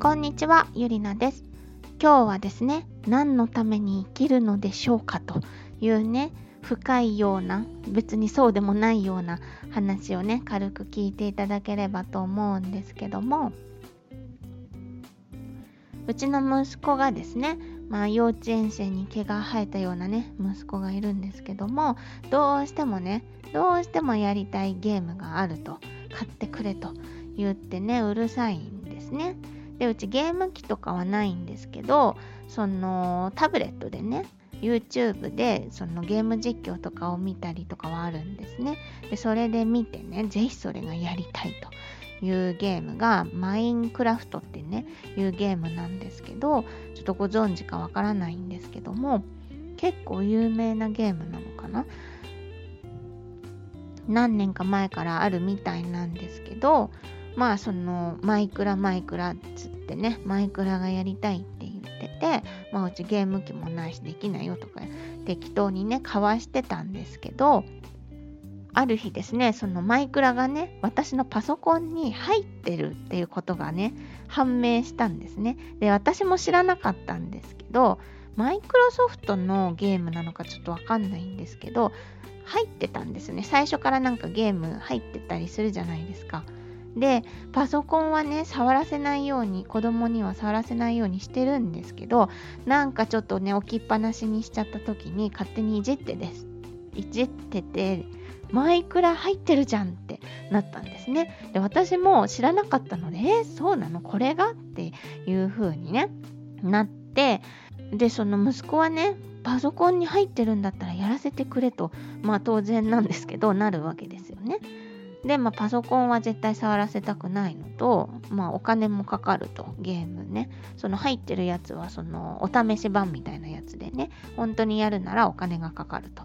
こんにちは、ゆりなです。今日はですね、何のために生きるのでしょうかというね、深いような、別にそうでもないような話をね、軽く聞いていただければと思うんですけども、うちの息子がですね、まあ幼稚園生に毛が生えたようなね、息子がいるんですけども、どうしてもね、どうしてもやりたいゲームがあると、買ってくれと言ってね、うるさいんですね。でうちゲーム機とかはないんですけどそのタブレットでね YouTube でそのゲーム実況とかを見たりとかはあるんですね。でそれで見てね、ぜひそれがやりたいというゲームがマインクラフトってね、いうゲームなんですけど、ちょっとご存知かわからないんですけども、結構有名なゲームなのかな？何年か前からあるみたいなんですけど、まあそのマイクラマイクラっつってねマイクラがやりたいって言っててまあうちゲーム機もないしできないよとか適当にね交わしてたんですけどある日ですねそのマイクラがね私のパソコンに入ってるっていうことがね判明したんですね。で私も知らなかったんですけどマイクロソフトのゲームなのかちょっとわかんないんですけど入ってたんですね。最初からなんかゲーム入ってたりするじゃないですか。でパソコンはね触らせないように子供には触らせないようにしてるんですけどなんかちょっとね置きっぱなしにしちゃった時に勝手にいじってです。いじっててマイクラ入ってるじゃんってなったんですね。で私も知らなかったのでえー、そうなの？これが？っていう風にねなってでその息子はねパソコンに入ってるんだったらやらせてくれとまあ当然なんですけどなるわけですよね。で、まあ、パソコンは絶対触らせたくないのと、まあ、お金もかかると、ゲームね。その入ってるやつは、その、お試し版みたいなやつでね、本当にやるならお金がかかると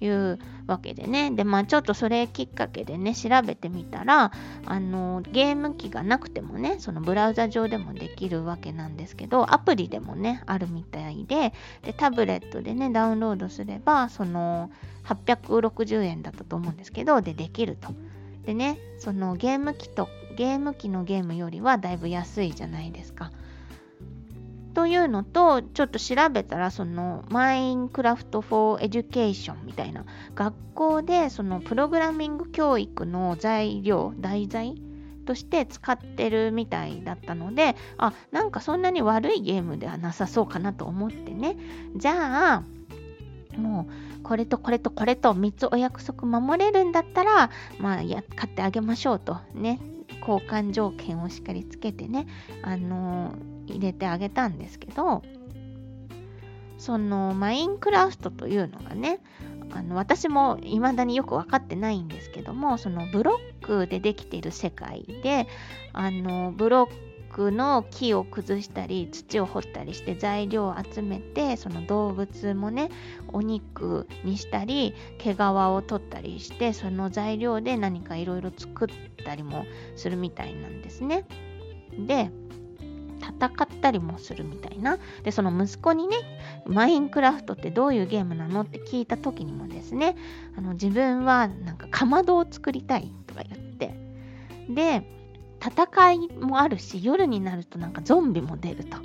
いうわけでね。で、まあ、ちょっとそれきっかけでね、調べてみたら、あの、ゲーム機がなくてもね、そのブラウザ上でもできるわけなんですけど、アプリでもね、あるみたいで、で、タブレットでね、ダウンロードすれば、その、860円だったと思うんですけど、で、できると。でねそのゲーム機とゲーム機のゲームよりはだいぶ安いじゃないですか。というのとちょっと調べたらそのマインクラフト・フォー・エデュケーションみたいな学校でそのプログラミング教育の材料題材として使ってるみたいだったのであなんかそんなに悪いゲームではなさそうかなと思ってねじゃあもうこれとこれとこれと3つお約束守れるんだったら、まあや、買ってあげましょうとね、交換条件をしっかりつけてね、あのー、入れてあげたんですけど、そのマインクラフトというのがね、あの私も未だによく分かってないんですけどもそのブロックでできている世界であのブロッの木を崩したり土を掘ったりして材料を集めてその動物もねお肉にしたり毛皮を取ったりしてその材料で何かいろいろ作ったりもするみたいなんですね。で戦ったりもするみたいな。で、その息子にね、マインクラフトってどういうゲームなのって聞いた時にもですね、あの自分はなんかかまどを作りたいとか言って、で、戦いもあるし、夜になるとなんかゾンビも出ると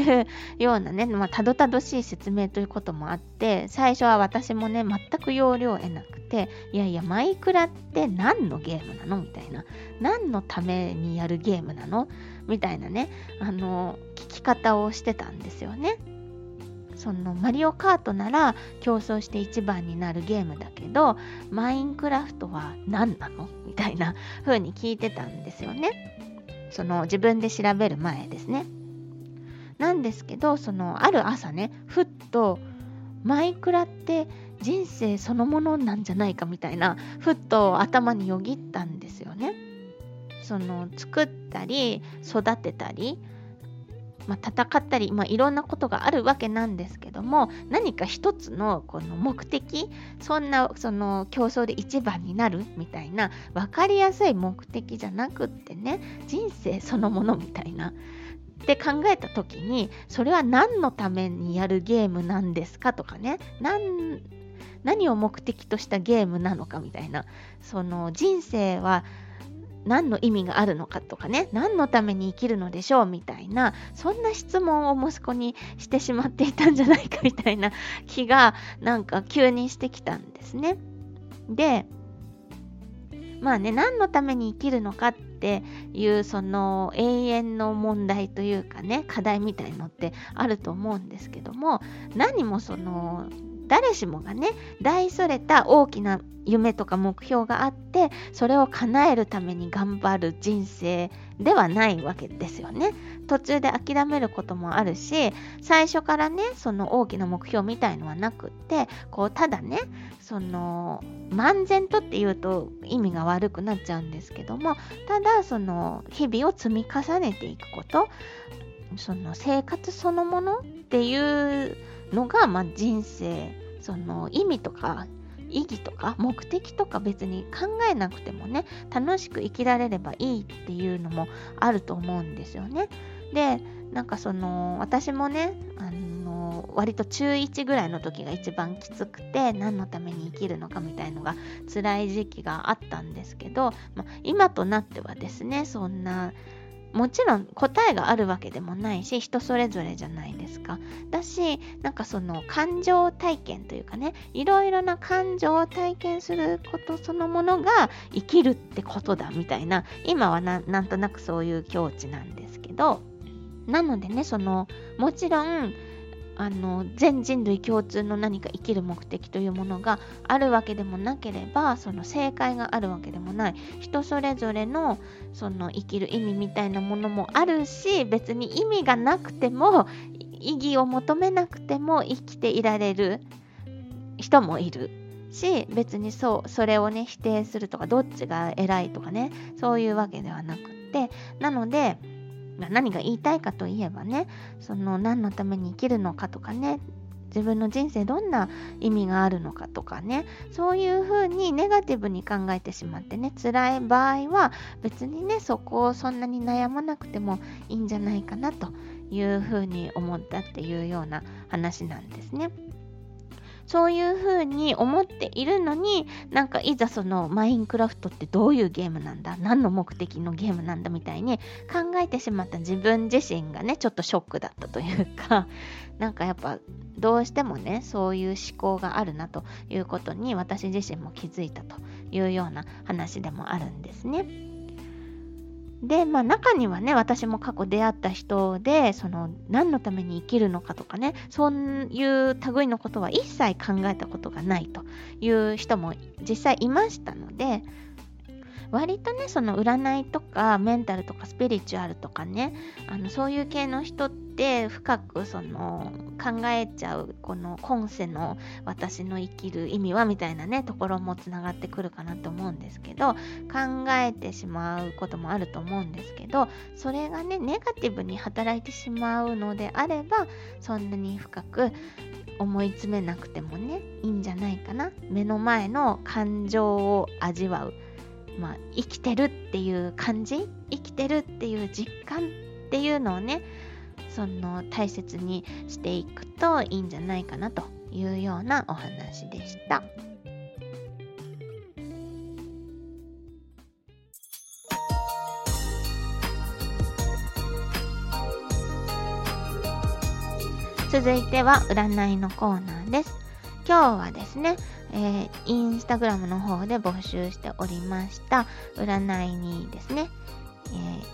いう ようなね、まあ、たどたどしい説明ということもあって、最初は私もね、全く要領を得なくて、いやいや、マイクラって何のゲームなのみたいな。何のためにやるゲームなのみたいなね、あの、聞き方をしてたんですよね。そのマリオカートなら競争して一番になるゲームだけどマインクラフトは何なの？みたいな風に聞いてたんですよね。その自分で調べる前ですね。なんですけどそのある朝ねふっとマイクラって人生そのものなんじゃないかみたいなふっと頭によぎったんですよね。その作ったり育てたりまあ、戦ったり、まあ、いろんなことがあるわけなんですけども何か一つのこの目的そんなその競争で一番になるみたいな分かりやすい目的じゃなくってね人生そのものみたいな。って考えた時にそれは何のためにやるゲームなんですかとかね何何を目的としたゲームなのかみたいなその人生は何の意味があるのかとかね何のために生きるのでしょうみたいなそんな質問を息子にしてしまっていたんじゃないかみたいな 気がなんか急にしてきたんですね。でまあね何のために生きるのかっていうその永遠の問題というかね課題みたいのってあると思うんですけども何もその誰しもがね大それた大きな夢とか目標があってそれを叶えるために頑張る人生ではないわけですよね。途中で諦めることもあるし最初からねその大きな目標みたいのはなくってこうただねその漫然とっていうと意味が悪くなっちゃうんですけどもただその日々を積み重ねていくことその生活そのものっていうのが、まあ、人生その意味とか意義とか目的とか別に考えなくてもね楽しく生きられればいいっていうのもあると思うんですよね。でなんかその私もねあの割と中1ぐらいの時が一番きつくて何のために生きるのかみたいのが辛い時期があったんですけど、まあ、今となってはですねそんなもちろん答えがあるわけでもないし人それぞれじゃないですか。だしなんかその感情体験というかねいろいろな感情を体験することそのものが生きるってことだみたいな今はなんとなくそういう境地なんですけどなのでねそのもちろんあの全人類共通の何か生きる目的というものがあるわけでもなければその正解があるわけでもない人それぞれのその生きる意味みたいなものもあるし別に意味がなくても意義を求めなくても生きていられる人もいるし別にそうそれをね否定するとかどっちが偉いとかねそういうわけではなくって。なので何が言いたいかといえばねその何のために生きるのかとかね自分の人生どんな意味があるのかとかねそういうふうにネガティブに考えてしまってね辛い場合は別にねそこをそんなに悩まなくてもいいんじゃないかなというふうに思ったっていうような話なんですね。そういうふうに思っているのになんかいざそのマインクラフトってどういうゲームなんだ何の目的のゲームなんだみたいに考えてしまった自分自身がねちょっとショックだったというか なんかやっぱどうしてもねそういう思考があるなということに私自身も気づいたというような話でもあるんですね。で、まあ中にはね、私も過去出会った人で、その何のために生きるのかとかね、そういう類のことは一切考えたことがないという人も実際いましたので、割とねその占いとかメンタルとかスピリチュアルとかねあのそういう系の人って深くその考えちゃうこの今世の私の生きる意味はみたいなねところもつながってくるかなと思うんですけど考えてしまうこともあると思うんですけどそれがねネガティブに働いてしまうのであればそんなに深く思い詰めなくてもねいいんじゃないかな。目の前の感情を味わう。まあ、生きてるっていう感じ？生きてるっていう実感っていうのをねその大切にしていくといいんじゃないかなというようなお話でした。続いては占いのコーナーです。今日はですね、えー、インスタグラムの方で募集しておりました占いにですね、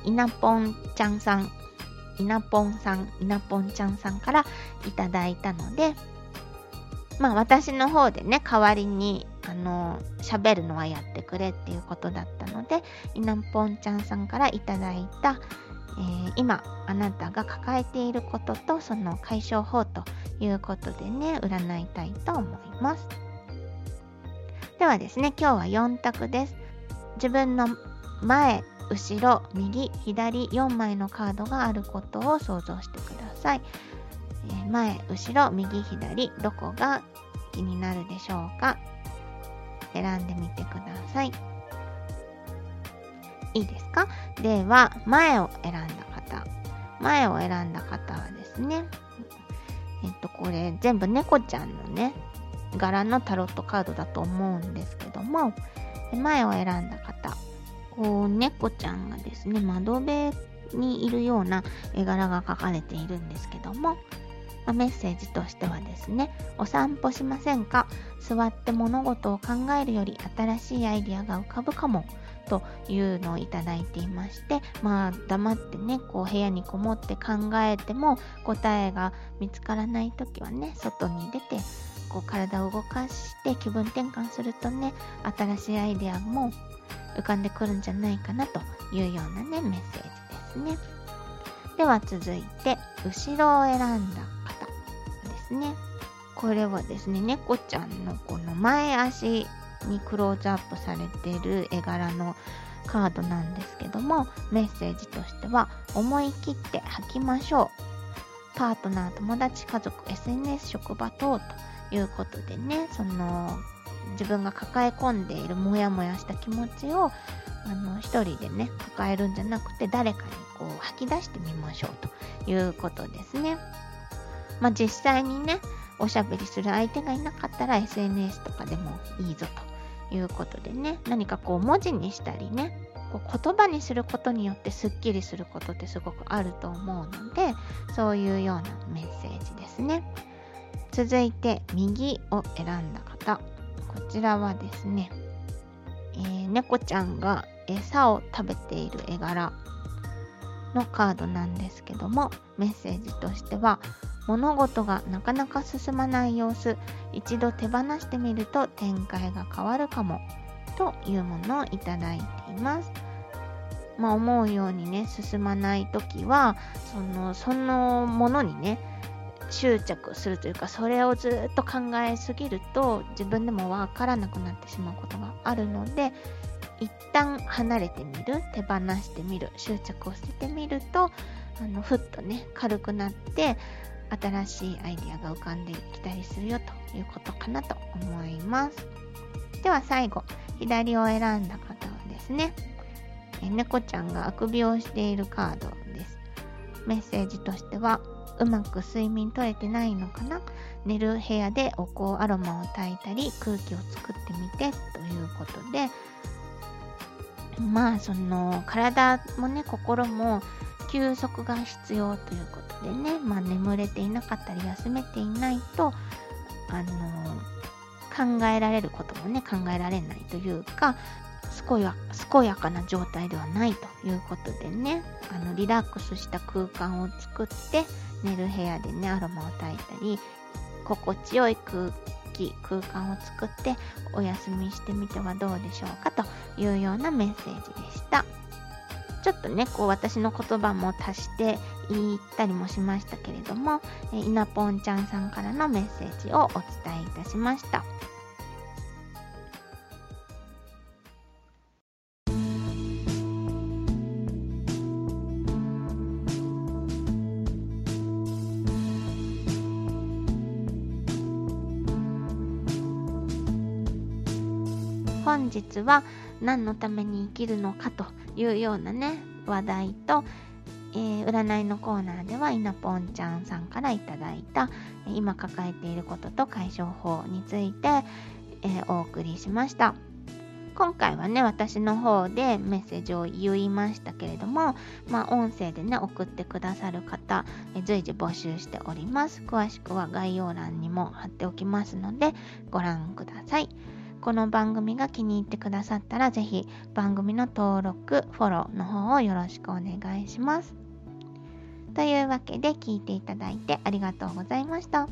えー、イナポンちゃんさん、イナポンさん、イナポンちゃんさんからいただいたので、まあ私の方でね、代わりに、あの、喋るのはやってくれっていうことだったので、イナポンちゃんさんからいただいた、えー、今あなたが抱えていることとその解消法ということでね、占いたいと思います。ではですね、今日は4択です。自分の前、後ろ、右、左4枚のカードがあることを想像してください。えー、前、後ろ、右、左、どこが気になるでしょうか？選んでみてください。いいですか？では、前を選んだ方。前を選んだ方はですね、えっと、これ全部猫ちゃんのね、柄のタロットカードだと思うんですけども、前を選んだ方。こう猫ちゃんがですね窓辺にいるような絵柄が描かれているんですけども、ま、メッセージとしてはですねお散歩しませんか？座って物事を考えるより新しいアイディアが浮かぶかも。というのをいただいていましてまあ黙ってねこう部屋にこもって考えても答えが見つからない時はね外に出てこう体を動かして気分転換するとね新しいアイデアも浮かんでくるんじゃないかなというようなねメッセージですね。では続いて後ろを選んだ方ですね。これはですね猫ちゃんのこの前足にクローズアップされている絵柄のカードなんですけどもメッセージとしては思い切って吐きましょうパートナー友達家族 SNS 職場等ということでねその自分が抱え込んでいるモヤモヤした気持ちをあの一人でね抱えるんじゃなくて誰かにこう吐き出してみましょうということですね。まあ、実際にねおしゃべりする相手がいなかったら SNS とかでもいいぞということでね何かこう文字にしたりねこう言葉にすることによってすっきりすることってすごくあると思うのでそういうようなメッセージですね。続いて右を選んだ方こちらはですね、えー、猫ちゃんが餌を食べている絵柄のカードなんですけどもメッセージとしては物事がなかなか進まない様子一度手放してみると展開が変わるかもというものをいただいています。まあ、思うようにね進まない時はそのそのものにね執着するというかそれをずっと考えすぎると自分でもわからなくなってしまうことがあるので一旦離れてみる手放してみる執着を捨ててみるとあのふっとね軽くなって新しいアイデアが浮かんできたりするよということかなと思います。では最後、左を選んだ方はですね、え猫ちゃんがあくびをしているカードです。メッセージとしては、うまく睡眠取れてないのかな？寝る部屋でお香アロマを焚いたり空気を作ってみてということでまあその体もね心も休息が必要ということでね、まあ、眠れていなかったり休めていないと、あの考えられることもね考えられないというか健や健やかな状態ではないということでねあのリラックスした空間を作って寝る部屋でねアロマを焚いたり心地よい空気空間を作ってお休みしてみてはどうでしょうかというようなメッセージでした。ちょっとね、こう私の言葉も足して言ったりもしましたけれども、えいなぽんちゃんさんからのメッセージをお伝えいたしました。本日は何のために生きるのかというようなね話題と、えー、占いのコーナーではいなぽんちゃんさんからいただいた今抱えていることと解消法について、えー、お送りしました。今回はね私の方でメッセージを言いましたけれどもまあ音声でね送ってくださる方、え随時募集しております。詳しくは概要欄にも貼っておきますのでご覧ください。この番組が気に入ってくださったら、ぜひ番組の登録、フォローの方をよろしくお願いします。というわけで聞いていただいてありがとうございました。